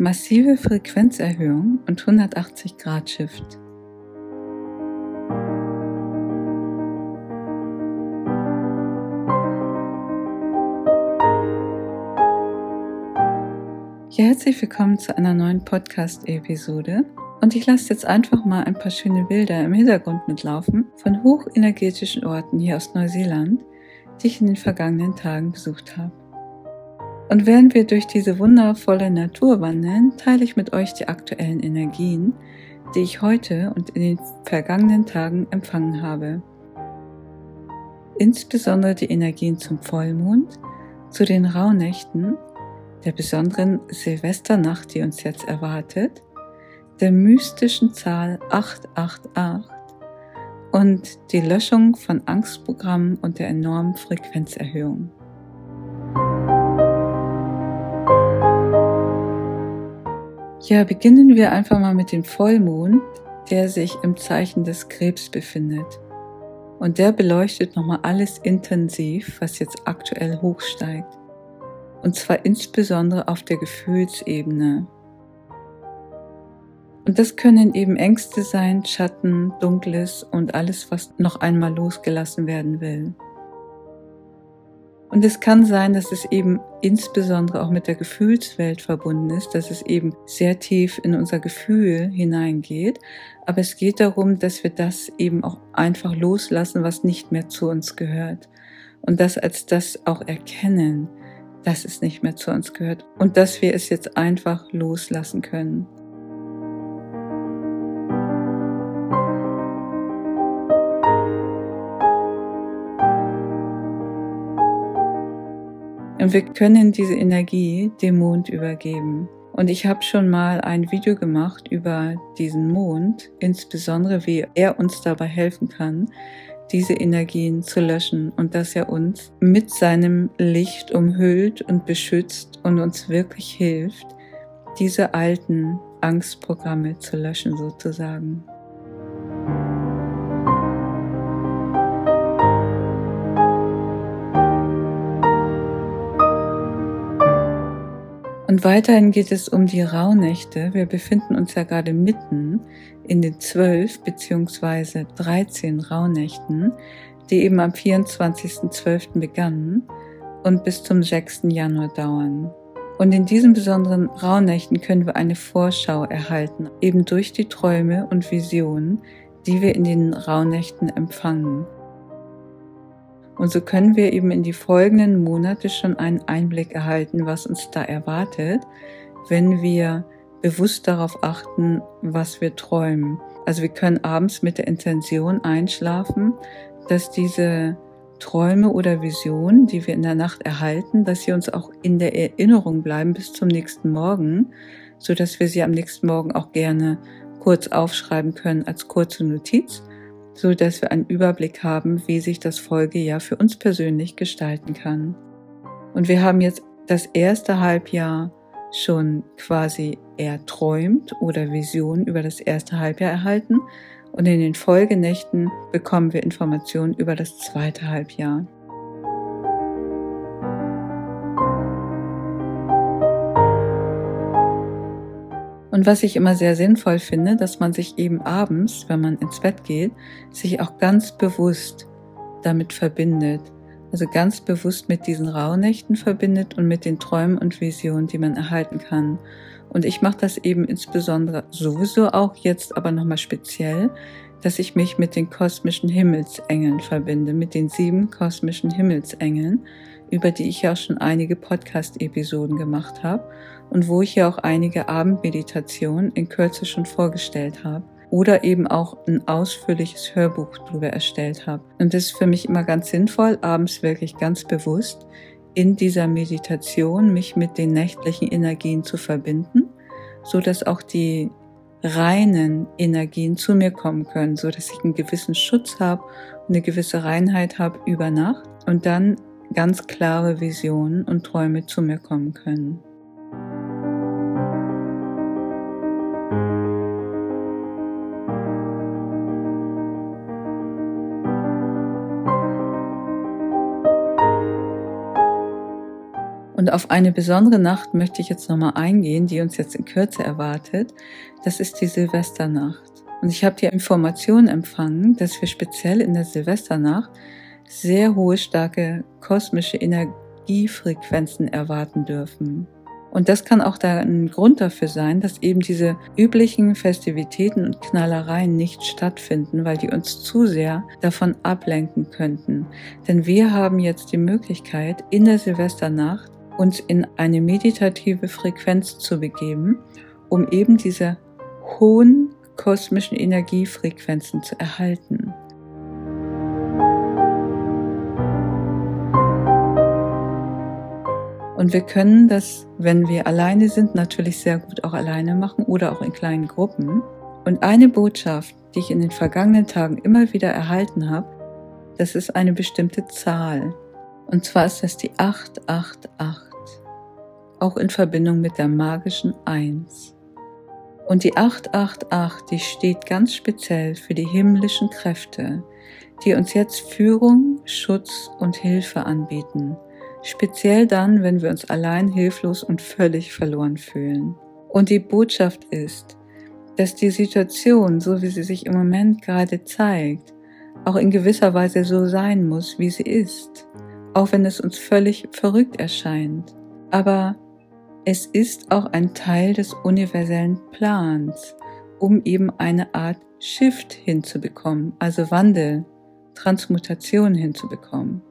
massive Frequenzerhöhung und 180 Grad Shift. Ja, herzlich willkommen zu einer neuen Podcast-Episode. Und ich lasse jetzt einfach mal ein paar schöne Bilder im Hintergrund mitlaufen von hochenergetischen Orten hier aus Neuseeland, die ich in den vergangenen Tagen besucht habe. Und während wir durch diese wundervolle Natur wandeln, teile ich mit euch die aktuellen Energien, die ich heute und in den vergangenen Tagen empfangen habe. Insbesondere die Energien zum Vollmond, zu den Rauhnächten, der besonderen Silvesternacht, die uns jetzt erwartet, der mystischen Zahl 888 und die Löschung von Angstprogrammen und der enormen Frequenzerhöhung. Ja, beginnen wir einfach mal mit dem Vollmond, der sich im Zeichen des Krebs befindet. Und der beleuchtet nochmal alles intensiv, was jetzt aktuell hochsteigt. Und zwar insbesondere auf der Gefühlsebene. Und das können eben Ängste sein, Schatten, Dunkles und alles, was noch einmal losgelassen werden will. Und es kann sein, dass es eben insbesondere auch mit der Gefühlswelt verbunden ist, dass es eben sehr tief in unser Gefühl hineingeht. Aber es geht darum, dass wir das eben auch einfach loslassen, was nicht mehr zu uns gehört. Und das als das auch erkennen, dass es nicht mehr zu uns gehört. Und dass wir es jetzt einfach loslassen können. Und wir können diese Energie dem Mond übergeben. Und ich habe schon mal ein Video gemacht über diesen Mond, insbesondere wie er uns dabei helfen kann, diese Energien zu löschen und dass er uns mit seinem Licht umhüllt und beschützt und uns wirklich hilft, diese alten Angstprogramme zu löschen sozusagen. Und weiterhin geht es um die Rauhnächte. Wir befinden uns ja gerade mitten in den zwölf beziehungsweise 13 Rauhnächten, die eben am 24.12. begannen und bis zum 6. Januar dauern. Und in diesen besonderen Rauhnächten können wir eine Vorschau erhalten, eben durch die Träume und Visionen, die wir in den Rauhnächten empfangen. Und so können wir eben in die folgenden Monate schon einen Einblick erhalten, was uns da erwartet, wenn wir bewusst darauf achten, was wir träumen. Also wir können abends mit der Intention einschlafen, dass diese Träume oder Visionen, die wir in der Nacht erhalten, dass sie uns auch in der Erinnerung bleiben bis zum nächsten Morgen, so dass wir sie am nächsten Morgen auch gerne kurz aufschreiben können als kurze Notiz so dass wir einen Überblick haben, wie sich das Folgejahr für uns persönlich gestalten kann. Und wir haben jetzt das erste Halbjahr schon quasi erträumt oder Visionen über das erste Halbjahr erhalten und in den Folgenächten bekommen wir Informationen über das zweite Halbjahr. Und was ich immer sehr sinnvoll finde, dass man sich eben abends, wenn man ins Bett geht, sich auch ganz bewusst damit verbindet. Also ganz bewusst mit diesen Rauhnächten verbindet und mit den Träumen und Visionen, die man erhalten kann. Und ich mache das eben insbesondere sowieso auch jetzt aber nochmal speziell, dass ich mich mit den kosmischen Himmelsengeln verbinde, mit den sieben kosmischen Himmelsengeln, über die ich ja schon einige Podcast-Episoden gemacht habe und wo ich ja auch einige Abendmeditationen in Kürze schon vorgestellt habe oder eben auch ein ausführliches Hörbuch darüber erstellt habe. Und das ist für mich immer ganz sinnvoll, abends wirklich ganz bewusst in dieser Meditation mich mit den nächtlichen Energien zu verbinden, so dass auch die reinen Energien zu mir kommen können, so dass ich einen gewissen Schutz habe und eine gewisse Reinheit habe über Nacht und dann ganz klare Visionen und Träume zu mir kommen können. Auf eine besondere Nacht möchte ich jetzt nochmal eingehen, die uns jetzt in Kürze erwartet. Das ist die Silvesternacht. Und ich habe die Information empfangen, dass wir speziell in der Silvesternacht sehr hohe, starke kosmische Energiefrequenzen erwarten dürfen. Und das kann auch ein Grund dafür sein, dass eben diese üblichen Festivitäten und Knallereien nicht stattfinden, weil die uns zu sehr davon ablenken könnten. Denn wir haben jetzt die Möglichkeit, in der Silvesternacht uns in eine meditative Frequenz zu begeben, um eben diese hohen kosmischen Energiefrequenzen zu erhalten. Und wir können das, wenn wir alleine sind, natürlich sehr gut auch alleine machen oder auch in kleinen Gruppen. Und eine Botschaft, die ich in den vergangenen Tagen immer wieder erhalten habe, das ist eine bestimmte Zahl. Und zwar ist das die 888, auch in Verbindung mit der magischen 1. Und die 888, die steht ganz speziell für die himmlischen Kräfte, die uns jetzt Führung, Schutz und Hilfe anbieten speziell dann, wenn wir uns allein hilflos und völlig verloren fühlen. Und die Botschaft ist, dass die Situation, so wie sie sich im Moment gerade zeigt, auch in gewisser Weise so sein muss, wie sie ist, auch wenn es uns völlig verrückt erscheint. Aber es ist auch ein Teil des universellen Plans, um eben eine Art Shift hinzubekommen, also Wandel, Transmutation hinzubekommen.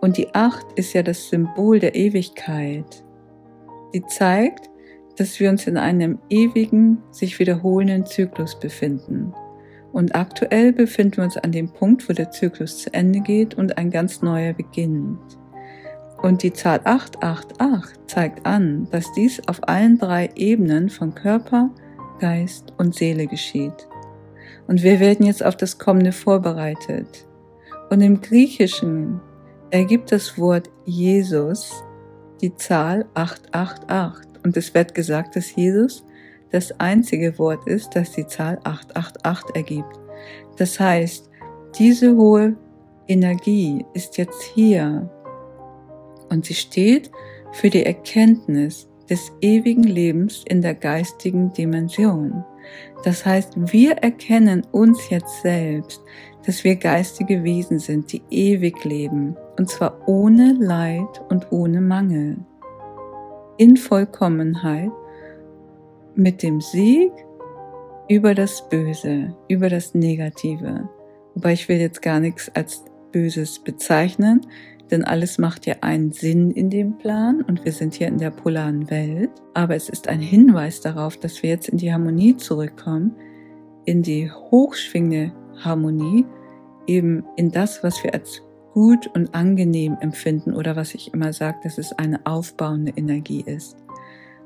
Und die Acht ist ja das Symbol der Ewigkeit. Die zeigt, dass wir uns in einem ewigen, sich wiederholenden Zyklus befinden. Und aktuell befinden wir uns an dem Punkt, wo der Zyklus zu Ende geht und ein ganz neuer beginnt. Und die Zahl 888 zeigt an, dass dies auf allen drei Ebenen von Körper, Geist und Seele geschieht. Und wir werden jetzt auf das Kommende vorbereitet. Und im Griechischen ergibt das Wort Jesus die Zahl 888 und es wird gesagt, dass Jesus das einzige Wort ist, das die Zahl 888 ergibt. Das heißt, diese hohe Energie ist jetzt hier und sie steht für die Erkenntnis des ewigen Lebens in der geistigen Dimension. Das heißt, wir erkennen uns jetzt selbst, dass wir geistige Wesen sind, die ewig leben, und zwar ohne Leid und ohne Mangel, in Vollkommenheit, mit dem Sieg über das Böse, über das Negative. Wobei ich will jetzt gar nichts als Böses bezeichnen, denn alles macht ja einen Sinn in dem Plan und wir sind hier in der polaren Welt. Aber es ist ein Hinweis darauf, dass wir jetzt in die Harmonie zurückkommen, in die hochschwingende Harmonie, eben in das, was wir als gut und angenehm empfinden oder was ich immer sage, dass es eine aufbauende Energie ist.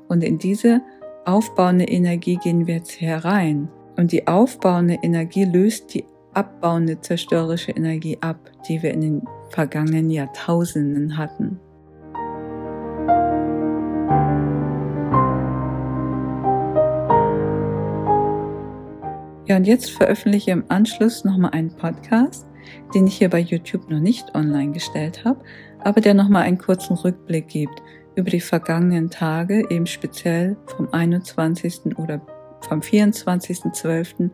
Und in diese aufbauende Energie gehen wir jetzt herein. Und die aufbauende Energie löst die abbauende zerstörerische Energie ab, die wir in den vergangenen Jahrtausenden hatten. Ja, und jetzt veröffentliche ich im Anschluss nochmal einen Podcast, den ich hier bei YouTube noch nicht online gestellt habe, aber der nochmal einen kurzen Rückblick gibt über die vergangenen Tage, eben speziell vom 21. oder vom 24.12.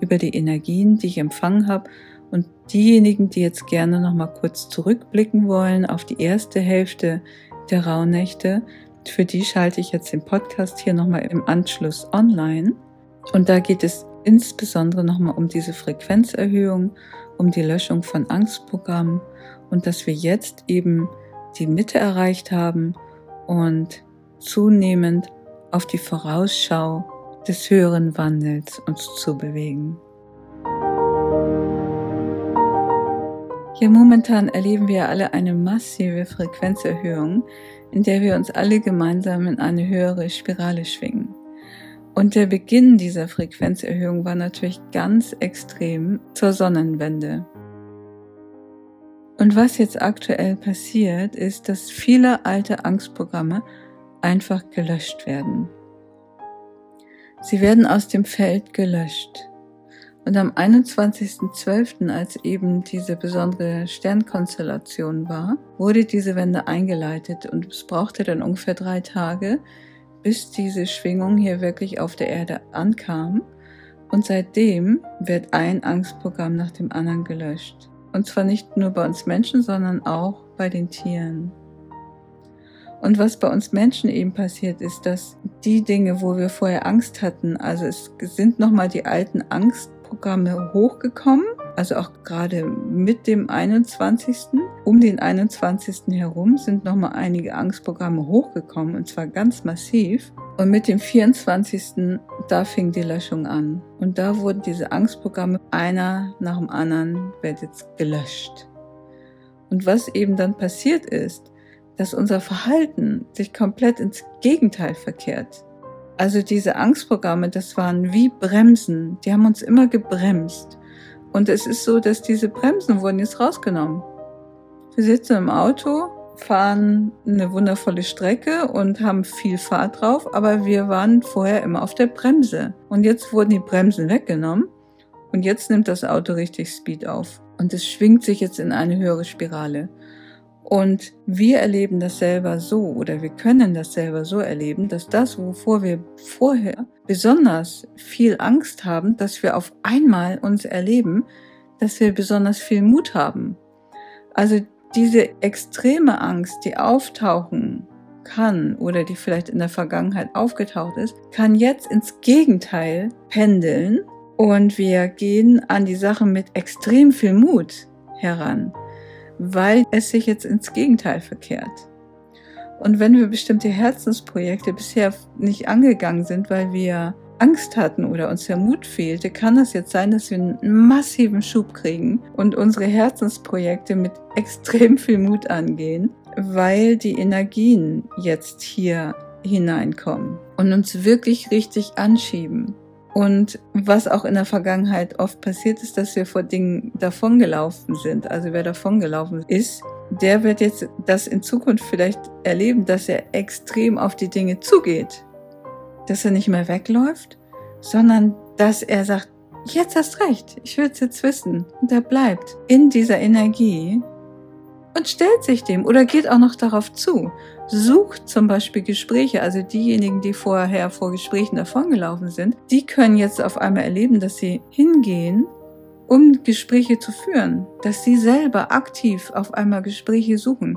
über die Energien, die ich empfangen habe. Und diejenigen, die jetzt gerne nochmal kurz zurückblicken wollen auf die erste Hälfte der Rauhnächte, für die schalte ich jetzt den Podcast hier nochmal im Anschluss online. Und da geht es insbesondere nochmal um diese Frequenzerhöhung, um die Löschung von Angstprogrammen und dass wir jetzt eben die Mitte erreicht haben und zunehmend auf die Vorausschau des höheren Wandels uns zu bewegen. Hier momentan erleben wir alle eine massive Frequenzerhöhung, in der wir uns alle gemeinsam in eine höhere Spirale schwingen. Und der Beginn dieser Frequenzerhöhung war natürlich ganz extrem zur Sonnenwende. Und was jetzt aktuell passiert, ist, dass viele alte Angstprogramme einfach gelöscht werden. Sie werden aus dem Feld gelöscht. Und am 21.12., als eben diese besondere Sternkonstellation war, wurde diese Wende eingeleitet und es brauchte dann ungefähr drei Tage, bis diese Schwingung hier wirklich auf der Erde ankam. Und seitdem wird ein Angstprogramm nach dem anderen gelöscht. Und zwar nicht nur bei uns Menschen, sondern auch bei den Tieren. Und was bei uns Menschen eben passiert ist, dass die Dinge, wo wir vorher Angst hatten, also es sind nochmal die alten Angstprogramme hochgekommen, also auch gerade mit dem 21. Um den 21. herum sind nochmal einige Angstprogramme hochgekommen und zwar ganz massiv. Und mit dem 24. da fing die Löschung an. Und da wurden diese Angstprogramme einer nach dem anderen wird jetzt gelöscht. Und was eben dann passiert ist, dass unser Verhalten sich komplett ins Gegenteil verkehrt. Also diese Angstprogramme, das waren wie Bremsen, die haben uns immer gebremst. Und es ist so, dass diese Bremsen wurden jetzt rausgenommen. Wir sitzen im Auto, fahren eine wundervolle Strecke und haben viel Fahrt drauf, aber wir waren vorher immer auf der Bremse. Und jetzt wurden die Bremsen weggenommen und jetzt nimmt das Auto richtig Speed auf. Und es schwingt sich jetzt in eine höhere Spirale. Und wir erleben das selber so oder wir können das selber so erleben, dass das, wovor wir vorher besonders viel Angst haben, dass wir auf einmal uns erleben, dass wir besonders viel Mut haben. Also diese extreme Angst, die auftauchen kann oder die vielleicht in der Vergangenheit aufgetaucht ist, kann jetzt ins Gegenteil pendeln und wir gehen an die Sache mit extrem viel Mut heran weil es sich jetzt ins Gegenteil verkehrt. Und wenn wir bestimmte Herzensprojekte bisher nicht angegangen sind, weil wir Angst hatten oder uns der Mut fehlte, kann es jetzt sein, dass wir einen massiven Schub kriegen und unsere Herzensprojekte mit extrem viel Mut angehen, weil die Energien jetzt hier hineinkommen und uns wirklich richtig anschieben. Und was auch in der Vergangenheit oft passiert ist, dass wir vor Dingen davongelaufen sind. Also wer davongelaufen ist, der wird jetzt das in Zukunft vielleicht erleben, dass er extrem auf die Dinge zugeht. Dass er nicht mehr wegläuft, sondern dass er sagt, jetzt hast recht, ich will es jetzt wissen. Und er bleibt in dieser Energie und stellt sich dem oder geht auch noch darauf zu. Sucht zum Beispiel Gespräche, also diejenigen, die vorher vor Gesprächen davongelaufen sind, die können jetzt auf einmal erleben, dass sie hingehen, um Gespräche zu führen, dass sie selber aktiv auf einmal Gespräche suchen,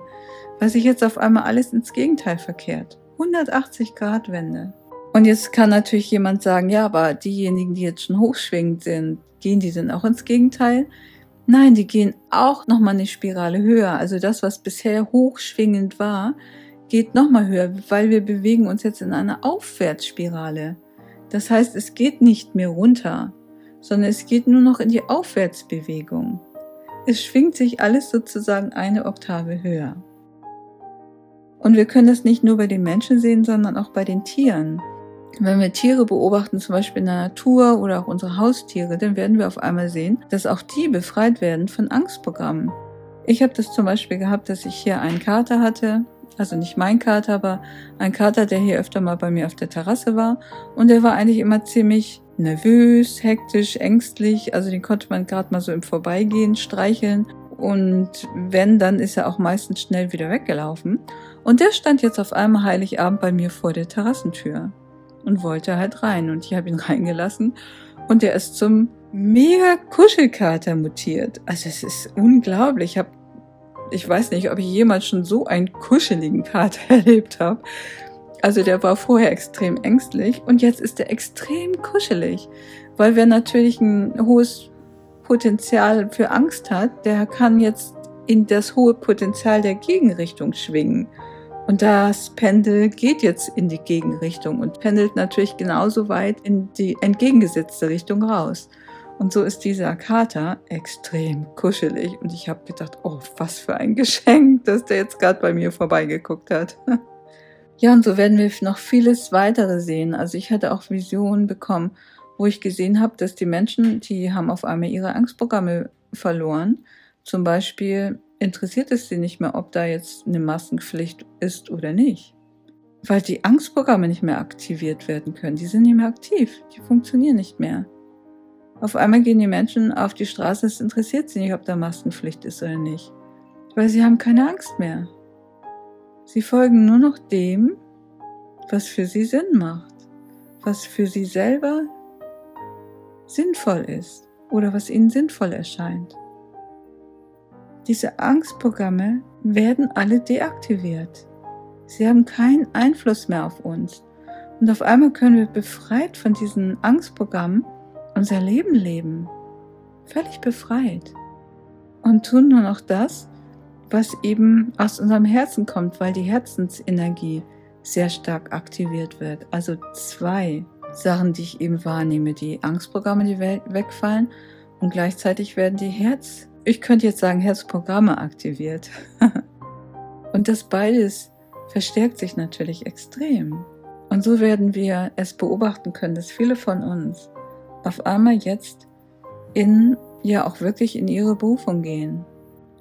weil sich jetzt auf einmal alles ins Gegenteil verkehrt. 180 Grad Wende. Und jetzt kann natürlich jemand sagen, ja, aber diejenigen, die jetzt schon hochschwingend sind, gehen die denn auch ins Gegenteil? Nein, die gehen auch nochmal eine Spirale höher. Also das, was bisher hochschwingend war, geht nochmal höher, weil wir bewegen uns jetzt in einer Aufwärtsspirale. Das heißt, es geht nicht mehr runter, sondern es geht nur noch in die Aufwärtsbewegung. Es schwingt sich alles sozusagen eine Oktave höher. Und wir können das nicht nur bei den Menschen sehen, sondern auch bei den Tieren. Wenn wir Tiere beobachten, zum Beispiel in der Natur oder auch unsere Haustiere, dann werden wir auf einmal sehen, dass auch die befreit werden von Angstprogrammen. Ich habe das zum Beispiel gehabt, dass ich hier einen Kater hatte, also nicht mein Kater, aber ein Kater, der hier öfter mal bei mir auf der Terrasse war. Und der war eigentlich immer ziemlich nervös, hektisch, ängstlich. Also den konnte man gerade mal so im Vorbeigehen streicheln. Und wenn, dann ist er auch meistens schnell wieder weggelaufen. Und der stand jetzt auf einmal Heiligabend bei mir vor der Terrassentür und wollte halt rein. Und ich habe ihn reingelassen und der ist zum mega Kuschelkater mutiert. Also es ist unglaublich. Ich habe, ich weiß nicht, ob ich jemals schon so einen kuscheligen Kater erlebt habe. Also der war vorher extrem ängstlich und jetzt ist er extrem kuschelig, weil wer natürlich ein hohes Potenzial für Angst hat, der kann jetzt in das hohe Potenzial der Gegenrichtung schwingen. Und das Pendel geht jetzt in die Gegenrichtung und pendelt natürlich genauso weit in die entgegengesetzte Richtung raus. Und so ist dieser Kater extrem kuschelig. Und ich habe gedacht, oh, was für ein Geschenk, dass der jetzt gerade bei mir vorbeigeguckt hat. ja, und so werden wir noch vieles weitere sehen. Also ich hatte auch Visionen bekommen, wo ich gesehen habe, dass die Menschen, die haben auf einmal ihre Angstprogramme verloren. Zum Beispiel interessiert es sie nicht mehr, ob da jetzt eine Maskenpflicht ist oder nicht. Weil die Angstprogramme nicht mehr aktiviert werden können. Die sind nicht mehr aktiv. Die funktionieren nicht mehr. Auf einmal gehen die Menschen auf die Straße, es interessiert sie nicht, ob da Maskenpflicht ist oder nicht, weil sie haben keine Angst mehr. Sie folgen nur noch dem, was für sie Sinn macht, was für sie selber sinnvoll ist oder was ihnen sinnvoll erscheint. Diese Angstprogramme werden alle deaktiviert. Sie haben keinen Einfluss mehr auf uns. Und auf einmal können wir befreit von diesen Angstprogrammen unser Leben leben. Völlig befreit. Und tun nur noch das, was eben aus unserem Herzen kommt, weil die Herzensenergie sehr stark aktiviert wird. Also zwei Sachen, die ich eben wahrnehme. Die Angstprogramme, die wegfallen und gleichzeitig werden die Herz, ich könnte jetzt sagen Herzprogramme aktiviert. und das beides verstärkt sich natürlich extrem. Und so werden wir es beobachten können, dass viele von uns auf einmal jetzt in, ja auch wirklich in ihre Berufung gehen,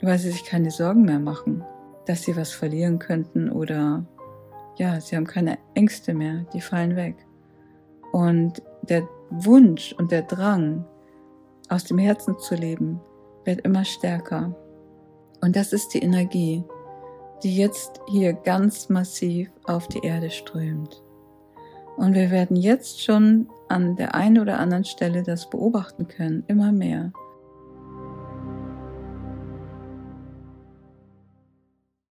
weil sie sich keine Sorgen mehr machen, dass sie was verlieren könnten oder ja, sie haben keine Ängste mehr, die fallen weg. Und der Wunsch und der Drang, aus dem Herzen zu leben, wird immer stärker. Und das ist die Energie, die jetzt hier ganz massiv auf die Erde strömt. Und wir werden jetzt schon an der einen oder anderen Stelle das beobachten können, immer mehr,